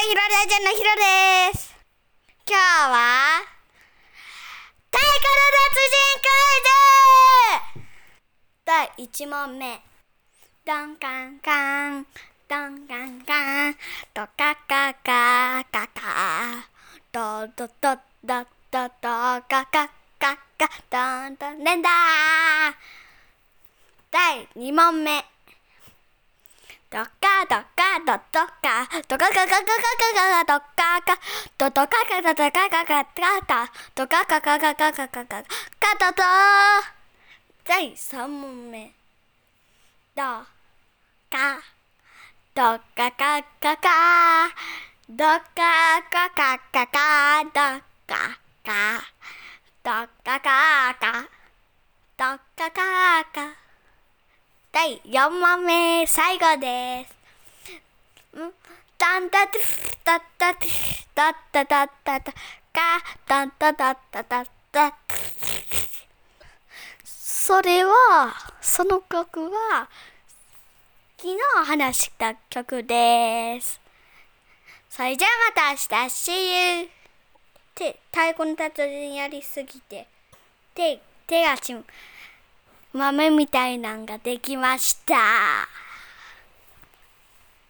ひろレジェンのひろです。今日は、太鼓の達人クイズ第1問目。ドンカンカン、ドンカンカン、ドカカカカカ、ドドドドドドカカカカ、ドンドン連打第2問目。ドカドカドドカドカカカカカカカドカカドドカカドドカカカカドカカカカカカカカカドド第3問目。ドカドカカカカドカカカカカドカカドカカカドカカカ第4問目最後です。んタンタティフタタティフタタタタタカタンタタタタタそれはその曲は昨日話した曲です。それじゃあまた明日 See you! って太鼓の達人やりすぎて手手がち豆みたいなんができました。